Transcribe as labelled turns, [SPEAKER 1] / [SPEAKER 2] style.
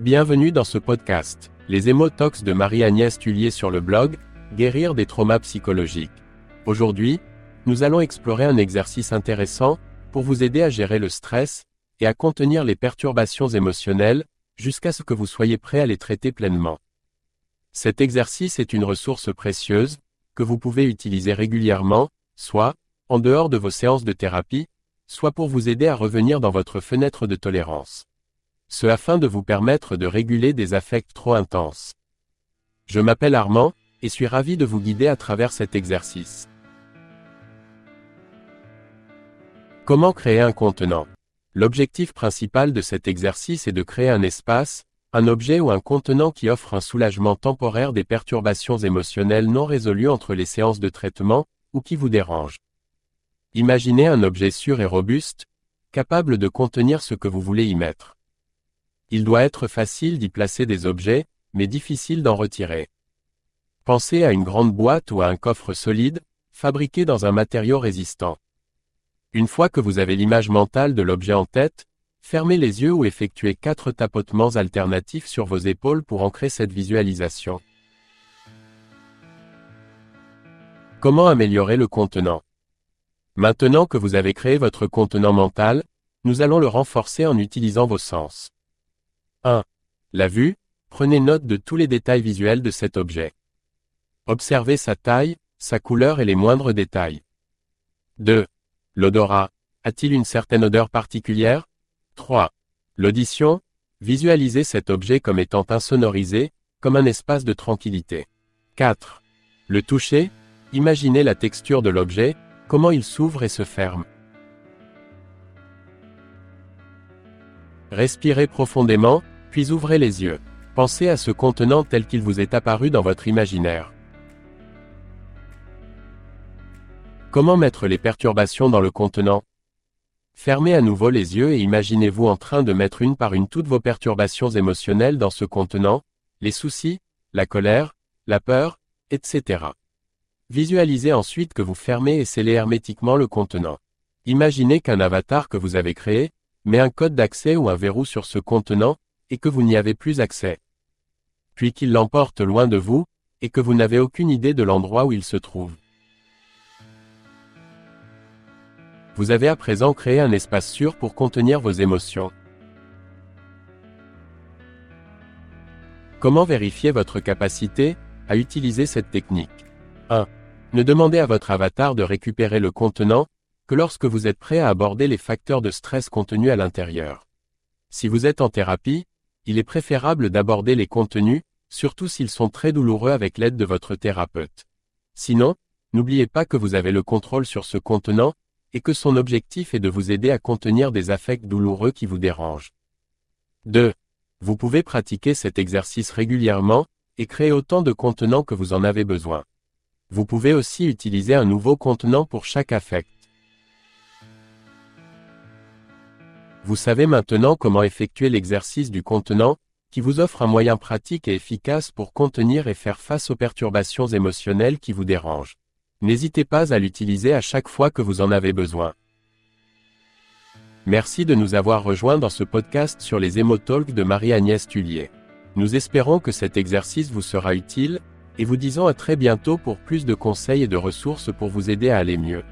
[SPEAKER 1] Bienvenue dans ce podcast, les émotox de Marie-Agnès Tullier sur le blog, Guérir des traumas psychologiques. Aujourd'hui, nous allons explorer un exercice intéressant pour vous aider à gérer le stress et à contenir les perturbations émotionnelles jusqu'à ce que vous soyez prêt à les traiter pleinement. Cet exercice est une ressource précieuse que vous pouvez utiliser régulièrement, soit en dehors de vos séances de thérapie, soit pour vous aider à revenir dans votre fenêtre de tolérance. Ce afin de vous permettre de réguler des affects trop intenses. Je m'appelle Armand, et suis ravi de vous guider à travers cet exercice. Comment créer un contenant? L'objectif principal de cet exercice est de créer un espace, un objet ou un contenant qui offre un soulagement temporaire des perturbations émotionnelles non résolues entre les séances de traitement, ou qui vous dérangent. Imaginez un objet sûr et robuste, capable de contenir ce que vous voulez y mettre. Il doit être facile d'y placer des objets, mais difficile d'en retirer. Pensez à une grande boîte ou à un coffre solide, fabriqué dans un matériau résistant. Une fois que vous avez l'image mentale de l'objet en tête, fermez les yeux ou effectuez quatre tapotements alternatifs sur vos épaules pour ancrer cette visualisation. Comment améliorer le contenant? Maintenant que vous avez créé votre contenant mental, nous allons le renforcer en utilisant vos sens. 1. La vue, prenez note de tous les détails visuels de cet objet. Observez sa taille, sa couleur et les moindres détails. 2. L'odorat. A-t-il une certaine odeur particulière? 3. L'audition. Visualisez cet objet comme étant insonorisé, comme un espace de tranquillité. 4. Le toucher. Imaginez la texture de l'objet, comment il s'ouvre et se ferme. Respirez profondément, puis ouvrez les yeux. Pensez à ce contenant tel qu'il vous est apparu dans votre imaginaire. Comment mettre les perturbations dans le contenant? Fermez à nouveau les yeux et imaginez-vous en train de mettre une par une toutes vos perturbations émotionnelles dans ce contenant, les soucis, la colère, la peur, etc. Visualisez ensuite que vous fermez et scellez hermétiquement le contenant. Imaginez qu'un avatar que vous avez créé, met un code d'accès ou un verrou sur ce contenant, et que vous n'y avez plus accès. Puis qu'il l'emporte loin de vous, et que vous n'avez aucune idée de l'endroit où il se trouve. Vous avez à présent créé un espace sûr pour contenir vos émotions. Comment vérifier votre capacité à utiliser cette technique? 1. Ne demandez à votre avatar de récupérer le contenant que lorsque vous êtes prêt à aborder les facteurs de stress contenus à l'intérieur. Si vous êtes en thérapie, il est préférable d'aborder les contenus, surtout s'ils sont très douloureux avec l'aide de votre thérapeute. Sinon, n'oubliez pas que vous avez le contrôle sur ce contenant et que son objectif est de vous aider à contenir des affects douloureux qui vous dérangent. 2. Vous pouvez pratiquer cet exercice régulièrement, et créer autant de contenants que vous en avez besoin. Vous pouvez aussi utiliser un nouveau contenant pour chaque affect. Vous savez maintenant comment effectuer l'exercice du contenant, qui vous offre un moyen pratique et efficace pour contenir et faire face aux perturbations émotionnelles qui vous dérangent. N'hésitez pas à l'utiliser à chaque fois que vous en avez besoin. Merci de nous avoir rejoints dans ce podcast sur les émotalks de Marie-Agnès Tullier. Nous espérons que cet exercice vous sera utile, et vous disons à très bientôt pour plus de conseils et de ressources pour vous aider à aller mieux.